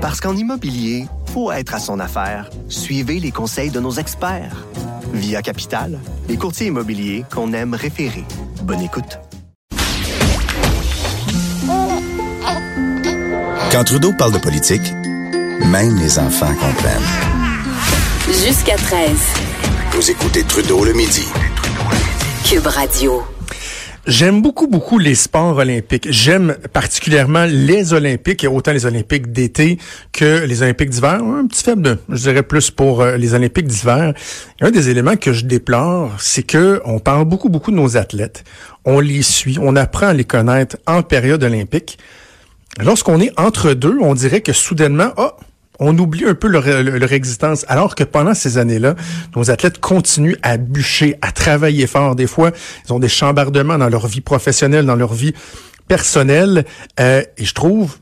Parce qu'en immobilier, faut être à son affaire. Suivez les conseils de nos experts. Via Capital, les courtiers immobiliers qu'on aime référer. Bonne écoute. Quand Trudeau parle de politique, même les enfants comprennent. Jusqu'à 13. Vous écoutez Trudeau le midi. Cube Radio. J'aime beaucoup, beaucoup les sports olympiques. J'aime particulièrement les Olympiques, et autant les Olympiques d'été que les Olympiques d'hiver. Un petit faible, je dirais plus pour euh, les Olympiques d'hiver. Un des éléments que je déplore, c'est que on parle beaucoup, beaucoup de nos athlètes. On les suit, on apprend à les connaître en période olympique. Lorsqu'on est entre deux, on dirait que soudainement, oh, on oublie un peu leur, leur, existence, alors que pendant ces années-là, nos athlètes continuent à bûcher, à travailler fort. Des fois, ils ont des chambardements dans leur vie professionnelle, dans leur vie personnelle. Euh, et je trouve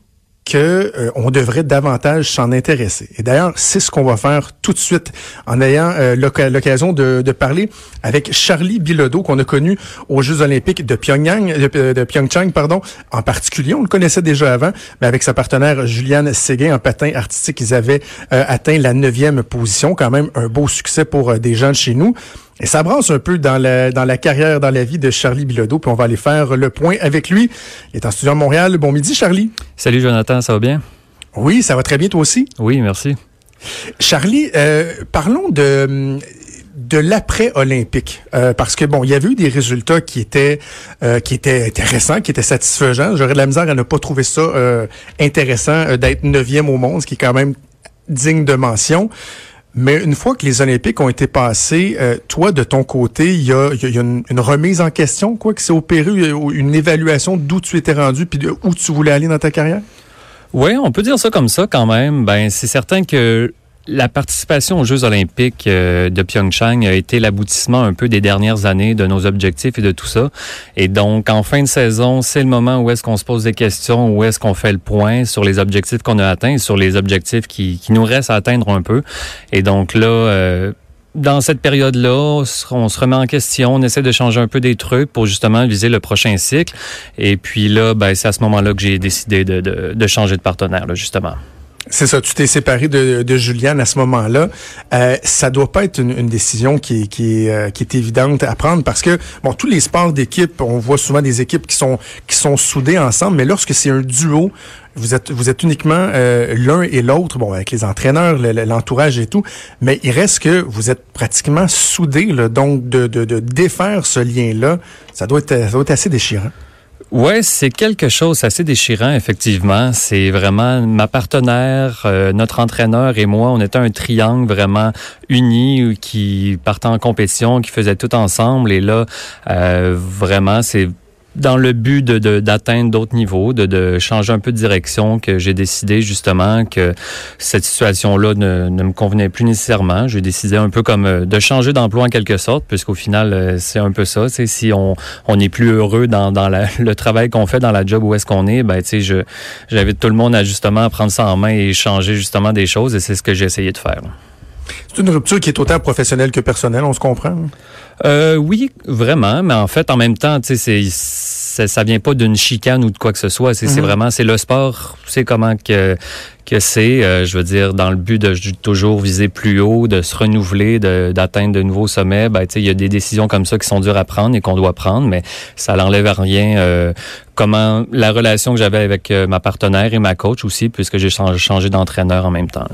euh, on devrait davantage s'en intéresser. Et d'ailleurs, c'est ce qu'on va faire tout de suite en ayant euh, l'occasion de, parler avec Charlie Bilodeau qu'on a connu aux Jeux olympiques de Pyongyang, de, Pyeongchang, pardon. En particulier, on le connaissait déjà avant, mais avec sa partenaire Juliane Séguin en patin artistique, ils avaient euh, atteint la neuvième position, quand même un beau succès pour des gens chez nous. Et ça brasse un peu dans la, dans la carrière, dans la vie de Charlie Bilodeau, puis on va aller faire le point avec lui. Il est en studio à Montréal. Bon midi, Charlie. Salut, Jonathan, ça va bien? Oui, ça va très bien, toi aussi? Oui, merci. Charlie, euh, parlons de de l'après-olympique euh, parce que bon il y avait eu des résultats qui étaient euh, qui étaient intéressants qui étaient satisfaisants j'aurais de la misère à ne pas trouver ça euh, intéressant d'être neuvième au monde ce qui est quand même digne de mention mais une fois que les Olympiques ont été passés, euh, toi, de ton côté, il y a, une, remise en question, quoi, qui s'est opérée, une évaluation d'où tu étais rendu, puis où tu voulais aller dans ta carrière? Oui, on peut dire ça comme ça quand même. Ben, c'est certain que la participation aux Jeux olympiques euh, de Pyeongchang a été l'aboutissement un peu des dernières années de nos objectifs et de tout ça. Et donc, en fin de saison, c'est le moment où est-ce qu'on se pose des questions, où est-ce qu'on fait le point sur les objectifs qu'on a atteints, sur les objectifs qui, qui, nous restent à atteindre un peu. Et donc là, euh, dans cette période-là, on se remet en question, on essaie de changer un peu des trucs pour justement viser le prochain cycle. Et puis là, ben, c'est à ce moment-là que j'ai décidé de, de, de changer de partenaire, là, justement. C'est ça, tu t'es séparé de, de Juliane à ce moment-là. Euh, ça doit pas être une, une décision qui est, qui, euh, qui est évidente à prendre parce que, bon, tous les sports d'équipe, on voit souvent des équipes qui sont, qui sont soudées ensemble, mais lorsque c'est un duo, vous êtes, vous êtes uniquement euh, l'un et l'autre, bon, avec les entraîneurs, l'entourage et tout, mais il reste que vous êtes pratiquement soudés, là, donc de, de, de défaire ce lien-là, ça doit être, ça doit être assez déchirant. Ouais, c'est quelque chose assez déchirant, effectivement. C'est vraiment ma partenaire, euh, notre entraîneur et moi, on était un triangle vraiment uni qui partait en compétition, qui faisait tout ensemble. Et là, euh, vraiment, c'est dans le but de, d'atteindre d'autres niveaux, de, de, changer un peu de direction, que j'ai décidé justement que cette situation-là ne, ne me convenait plus nécessairement. J'ai décidé un peu comme euh, de changer d'emploi en quelque sorte, puisqu'au final, euh, c'est un peu ça. Si on on n'est plus heureux dans, dans la, le travail qu'on fait, dans la job où est-ce qu'on est, ben je j'invite tout le monde à justement prendre ça en main et changer justement des choses, et c'est ce que j'ai essayé de faire. C'est une rupture qui est autant professionnelle que personnelle, on se comprend? Euh, oui, vraiment, mais en fait, en même temps, tu sais, c'est ça, vient pas d'une chicane ou de quoi que ce soit. C'est mm-hmm. vraiment, c'est le sport, c'est comment que que c'est, euh, je veux dire, dans le but de toujours viser plus haut, de se renouveler, d'atteindre de, nouveaux sommets. Ben, il y a des décisions comme ça qui sont dures à prendre et qu'on doit prendre, mais ça n'enlève à rien. Euh, comment la relation que j'avais avec euh, ma partenaire et ma coach aussi, puisque j'ai changé, changé d'entraîneur en même temps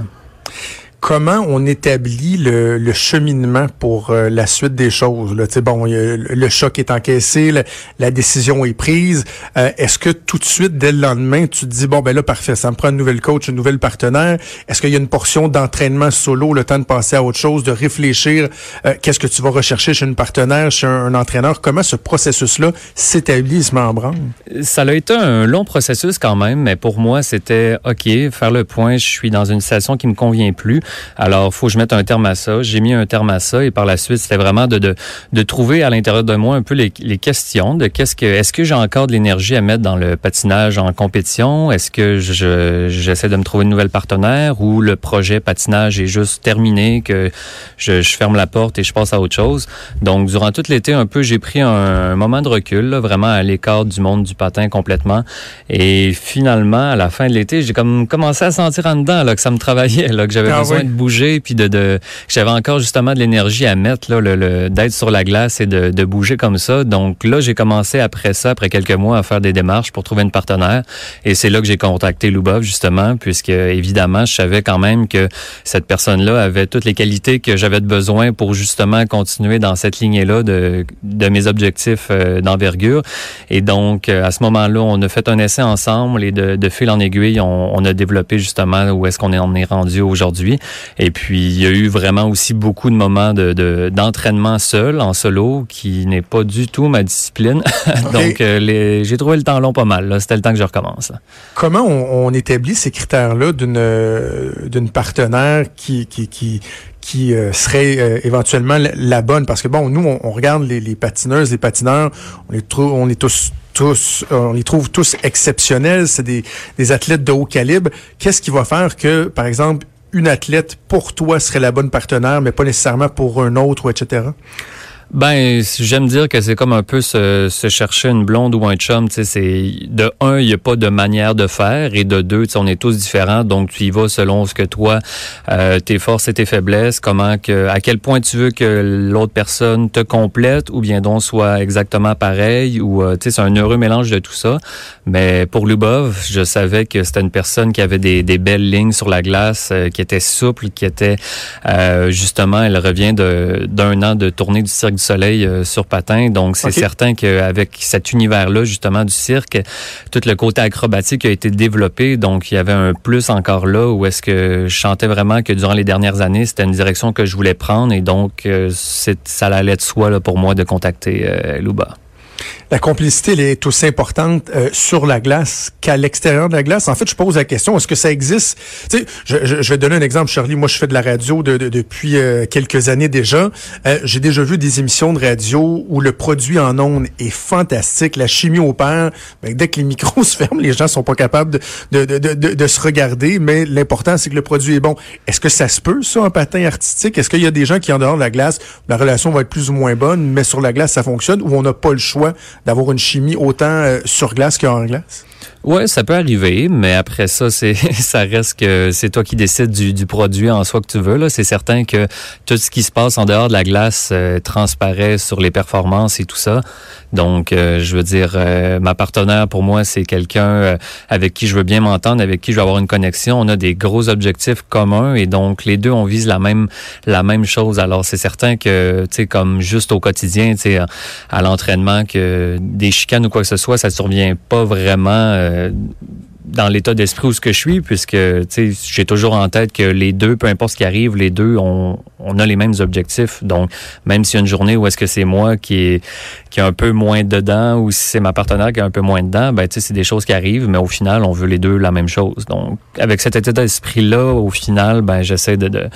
comment on établit le, le cheminement pour euh, la suite des choses. Là? Bon, le choc est encaissé, la, décision est prise. Euh, est-ce que tout de suite, dès le lendemain, tu te dis, bon, ben là, parfait, ça me prend une nouvelle coach, une nouvelle partenaire. Est-ce qu'il y a une portion d'entraînement solo, le temps de passer à autre chose, de réfléchir, euh, qu'est-ce que tu vas rechercher chez une partenaire, chez un, entraîneur? Comment ce processus-là s'établit, se met en branle? Ça a été un long processus quand même, mais pour moi, c'était, OK, faire le point, je suis dans une situation qui me convient plus. Alors, faut que je mette un terme à ça. J'ai mis un terme à ça et par la suite, c'était vraiment de, de, de, trouver à l'intérieur de moi un peu les, les questions de qu'est-ce que, est-ce que j'ai encore de l'énergie à mettre dans le patinage en compétition? Est-ce que je, j'essaie de me trouver une nouvelle partenaire ou le projet patinage est juste terminé, que je, je ferme la porte et je passe à autre chose? Donc, durant tout l'été, un peu, j'ai pris un, moment de recul, vraiment à l'écart du monde du patin complètement. Et finalement, à la fin de l'été, j'ai comme commencé à sentir en dedans là, que ça me travaillait, là, que j'avais ah besoin de bouger, puis de, de j'avais encore justement de l'énergie à mettre, là, le, d'être sur la glace et de, de bouger comme ça. Donc là, j'ai commencé après ça, après quelques mois, à faire des démarches pour trouver une partenaire. Et c'est là que j'ai contacté Lubov, justement, puisque évidemment, je savais quand même que cette personne-là avait toutes les qualités que j'avais besoin pour justement continuer dans cette lignée-là de, de mes objectifs euh, d'envergure. Et donc, euh, à ce moment-là, on a fait un essai ensemble et de, de fil en aiguille, on, on a développé justement où est-ce qu'on en est rendu aujourd'hui. Et puis, il y a eu vraiment aussi beaucoup de moments de, d'entraînement seul, en solo, qui n'est pas du tout ma discipline. donc, euh, j'ai trouvé le temps long pas mal. C'était le temps que je recommence. Comment on, on, établit ces critères-là d'une partenaire qui, qui, qui qui euh, serait euh, éventuellement la, bonne? Parce que bon nous on, regarde les, les, patineuses les patineurs on les trouve on tous tous on les trouve tous exceptionnels c'est des, des athlètes de haut calibre qu'est-ce qui va faire que par exemple une athlète pour toi serait la bonne partenaire mais pas nécessairement pour un autre etc ben, j'aime dire que c'est comme un peu se, se, chercher une blonde ou un chum. C'est de un, il n'y a pas de manière de faire, et de deux, on est tous différents, donc tu y vas selon ce que toi, euh, tes forces et tes faiblesses, comment que, à quel point tu veux que l'autre personne te complète, ou bien donc soit exactement pareil, ou euh, c'est un heureux mélange de tout ça. Mais pour Lubov, je savais que c'était une personne qui avait des, des belles lignes sur la glace, euh, qui était souple, qui était euh, justement, elle revient d'un an de tournée du cirque du Soleil euh, sur patin. Donc, c'est certain qu'avec cet univers-là, justement, du cirque, tout le côté acrobatique a été développé. Donc, il y avait un plus encore là où est-ce que je chantais vraiment que durant les dernières années, c'était une direction que je voulais prendre. Et donc, euh, ça allait de soi là, pour moi de contacter euh, Luba la complicité elle est aussi importante euh, sur la glace qu'à l'extérieur de la glace. En fait, je pose la question, est-ce que ça existe? Je, je, je, vais donner un exemple, Charlie. Moi, je fais de la radio de, depuis euh, quelques années déjà. Euh, j'ai déjà vu des émissions de radio où le produit en ondes est fantastique. La chimie opère. Ben, dès que les micros se ferment, les gens sont pas capables de, de, de, de se regarder. Mais l'important, c'est que le produit est bon. Est-ce que ça se peut, ça, en patin artistique? Est-ce qu'il y a des gens qui, en dehors de la glace, la relation va être plus ou moins bonne, mais sur la glace, ça fonctionne, ou on n'a pas le choix d'avoir une chimie autant euh, sur glace qu'en glace? Ouais, ça peut arriver, mais après ça, c'est ça reste que c'est toi qui décides du, du, produit en soi que tu veux. Là, c'est certain que tout ce qui se passe en dehors de la glace euh, transparaît sur les performances et tout ça. Donc, euh, je veux dire, euh, ma partenaire pour moi, c'est quelqu'un avec qui je veux bien m'entendre, avec qui je veux avoir une connexion. On a des gros objectifs communs et donc les deux on vise la même la même chose. Alors, c'est certain que tu sais, comme juste au quotidien, tu sais, à l'entraînement, que des chicanes ou quoi que ce soit, ça survient pas vraiment euh, dans l'état d'esprit où je suis, puisque j'ai toujours en tête que les deux, peu importe ce qui arrive, les deux, on, a les mêmes objectifs. Donc, même s'il y a une journée où est-ce que c'est moi qui est qui un peu moins dedans, ou si c'est ma partenaire qui est un peu moins dedans, ben c'est des choses qui arrivent, mais au final, on veut les deux la même chose. Donc, avec cet état d'esprit-là, au final, ben j'essaie de, de,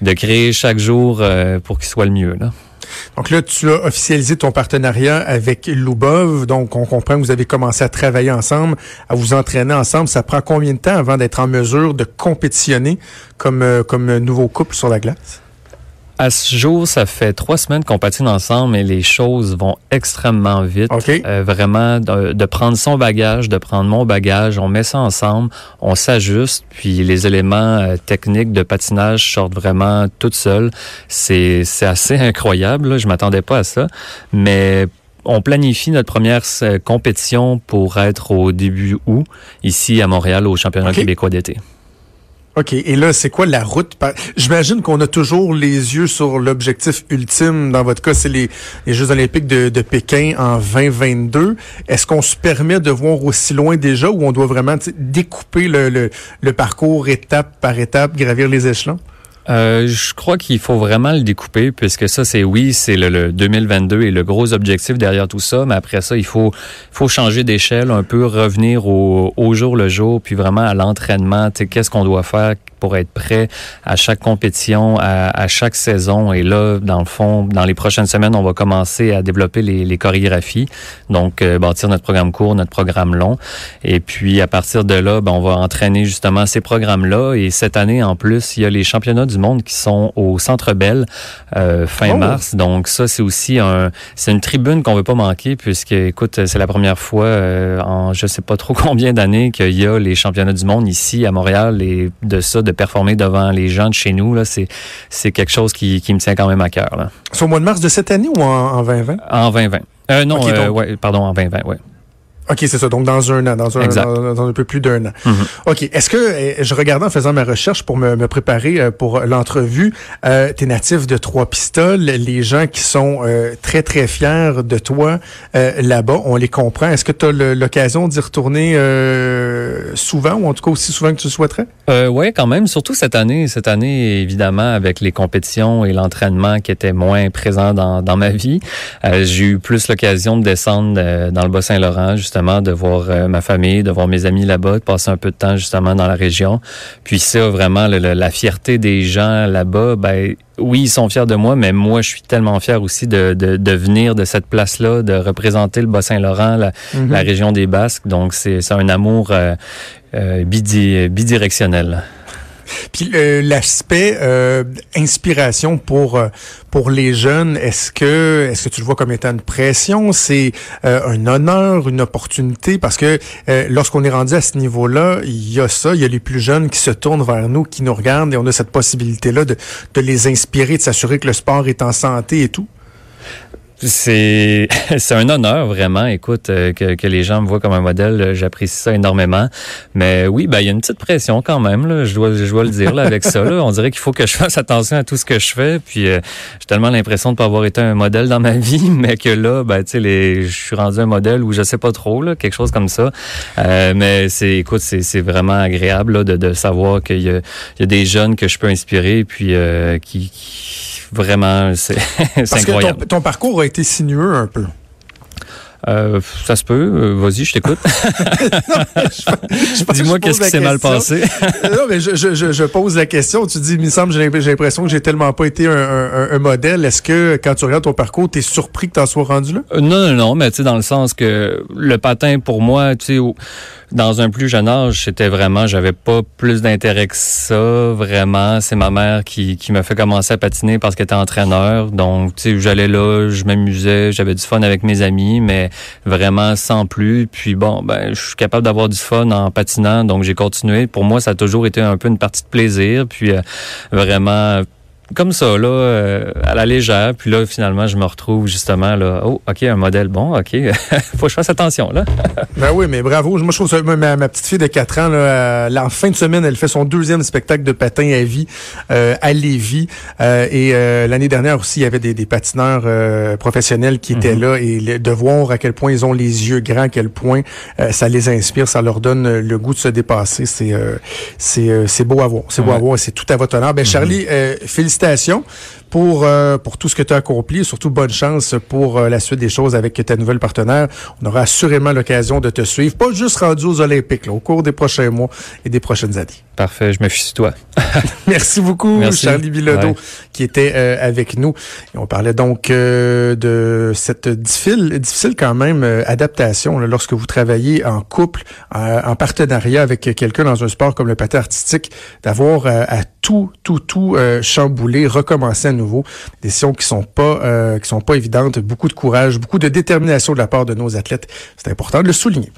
de créer chaque jour euh, pour qu'il soit le mieux. Là. Donc là, tu as officialisé ton partenariat avec Lubov. Donc, on comprend que vous avez commencé à travailler ensemble, à vous entraîner ensemble. Ça prend combien de temps avant d'être en mesure de compétitionner comme, euh, comme nouveau couple sur la glace? À ce jour, ça fait trois semaines qu'on patine ensemble et les choses vont extrêmement vite. Euh, vraiment, de, prendre son bagage, de prendre mon bagage, on met ça ensemble, on s'ajuste, puis les éléments euh, techniques de patinage sortent vraiment toutes seuls. C'est assez incroyable, là. je m'attendais pas à ça, mais on planifie notre première euh, compétition pour être au début août, ici à Montréal, au championnat québécois d'été. OK. Et là, c'est quoi la route? J'imagine qu'on a toujours les yeux sur l'objectif ultime. Dans votre cas, c'est les, Jeux olympiques de, Pékin en 2022. Est-ce qu'on se permet de voir aussi loin déjà ou on doit vraiment découper le, le parcours étape par étape, gravir les échelons? Euh, je crois qu'il faut vraiment le découper, puisque ça, c'est oui, c'est le, 2022 et le gros objectif derrière tout ça, mais après ça, il faut, faut changer d'échelle un peu, revenir au, au jour le jour, puis vraiment à l'entraînement, qu'est-ce qu'on doit faire, pour être prêt à chaque compétition, à, chaque saison. Et là, dans le fond, dans les prochaines semaines, on va commencer à développer les, chorégraphies, donc euh, bâtir notre programme court, notre programme long. Et puis à partir de là, ben, on va entraîner justement ces programmes-là. Et cette année, en plus, il y a les championnats du monde qui sont au Centre Bell euh, fin oh! mars. Donc ça, c'est aussi un, c'est une tribune qu'on veut pas manquer puisque, écoute, c'est la première fois euh, en je sais pas trop combien d'années qu'il y a les championnats du monde ici à Montréal et de ça, de performer devant les gens de chez nous, là, c'est, c'est quelque chose qui, qui me tient quand même à cœur. C'est au mois de mars de cette année ou en, 2020? En 2020. Euh, non, euh, ouais, pardon, en 2020, ouais. OK, c'est ça. Donc, dans un an, dans un, dans, un peu plus d'un an. Mm-hmm. OK. Est-ce que, eh, je regardais en faisant ma recherche pour me, me préparer euh, pour l'entrevue, euh, tu es natif de Trois-Pistoles. Les gens qui sont euh, très, très fiers de toi euh, là-bas, on les comprend. Est-ce que tu as l'occasion d'y retourner souvent ou en tout cas aussi souvent que tu souhaiterais? oui, quand même. Surtout cette année. Cette année, évidemment, avec les compétitions et l'entraînement qui étaient moins présents dans, dans ma vie, j'ai eu plus l'occasion de descendre dans le Bas-Saint-Laurent, justement de voir euh, ma famille, de voir mes amis là-bas, de passer un peu de temps justement dans la région. Puis ça, vraiment, la fierté des gens là-bas, ben oui, ils sont fiers de moi, mais moi, je suis tellement fier aussi de, de, venir de cette place-là, de représenter le Bas-Saint-Laurent, la, mhm. région des Basques. Donc, c'est un amour euh, euh, bidirectionnel. Puis euh, l'aspect euh, inspiration pour euh, pour les jeunes, est-ce que est-ce que tu le vois comme étant une pression, c'est un honneur, une opportunité? Parce que lorsqu'on est rendu à ce niveau-là, il y a ça, il y a les plus jeunes qui se tournent vers nous, qui nous regardent et on a cette possibilité là de de les inspirer, de s'assurer que le sport est en santé et tout. C'est c'est un honneur vraiment. Écoute, euh, que, que les gens me voient comme un modèle, euh, j'apprécie ça énormément. Mais oui, ben il y a une petite pression quand même. Là, je dois je dois le dire là avec ça. Là. On dirait qu'il faut que je fasse attention à tout ce que je fais. Puis euh, j'ai tellement l'impression de pas avoir été un modèle dans ma vie, mais que là, ben tu sais, les, je suis rendu un modèle où je sais pas trop là, quelque chose comme ça. mais c'est écoute, c'est c'est vraiment agréable là, de, de savoir qu'il y a, il y a des jeunes que je peux inspirer, puis qui, qui vraiment c'est incroyable. Que ton, ton parcours a été sinueux un peu? Euh, ça se peut. Euh, vas-y, je t'écoute. Dis-moi qu'est-ce qui s'est mal passé. non, mais je, je, je, pose la question. Tu dis, il me semble, j'ai l'impression que j'ai tellement pas été un, un, un modèle. Est-ce que quand tu regardes ton parcours, tu es surpris que tu en sois rendu là? Euh, non, non, non, mais tu sais, dans le sens que le patin, pour moi, tu sais, dans un plus jeune âge, c'était vraiment, j'avais pas plus d'intérêt que ça, vraiment. C'est ma mère qui, qui m'a fait commencer à patiner parce qu'elle était entraîneur. Donc, tu sais, j'allais là, je m'amusais, j'avais du fun avec mes amis, mais vraiment sans plus. Puis bon, ben, je suis capable d'avoir du fun en patinant, donc j'ai continué. Pour moi, ça a toujours été un peu une partie de plaisir. Puis euh, vraiment comme ça, là, euh, à la légère. Puis là, finalement, je me retrouve justement là. Oh, OK, un modèle bon, OK. Faut que je fasse attention, là. ben oui, mais bravo. Moi, je trouve ça, ma, ma petite fille de 4 ans, là, en fin de semaine, elle fait son deuxième spectacle de patin à vie euh, à Lévis. Euh, et l'année dernière aussi, il y avait des, des patineurs professionnels qui étaient mhm. là. Et de voir à quel point ils ont les yeux grands, à quel point ça les inspire, ça leur donne le goût de se dépasser. C'est c'est c'est beau à voir. C'est beau à voir. C'est tout à votre honneur. Ben. Charlie, félicitations félicitations pour euh, pour tout ce que tu as accompli surtout bonne chance pour euh, la suite des choses avec ta nouvelle partenaire. On aura assurément l'occasion de te suivre, pas juste rendu aux Olympiques, là, au cours des prochains mois et des prochaines années. Parfait, je me fie sur toi. Merci beaucoup, Charlie Bilodeau, qui était euh, avec nous. Et on parlait donc de cette difficile, difficile quand même adaptation lorsque vous travaillez en couple, en partenariat avec quelqu'un dans un sport comme le patin artistique, d'avoir à tout, tout, tout chambouler, recommencer à nouveau. Des décisions qui sont pas euh, qui sont pas évidentes. Beaucoup de courage, beaucoup de détermination de la part de nos athlètes. C'est important de le souligner.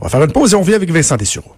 On va faire une pause et on vient avec Vincent Dessureau.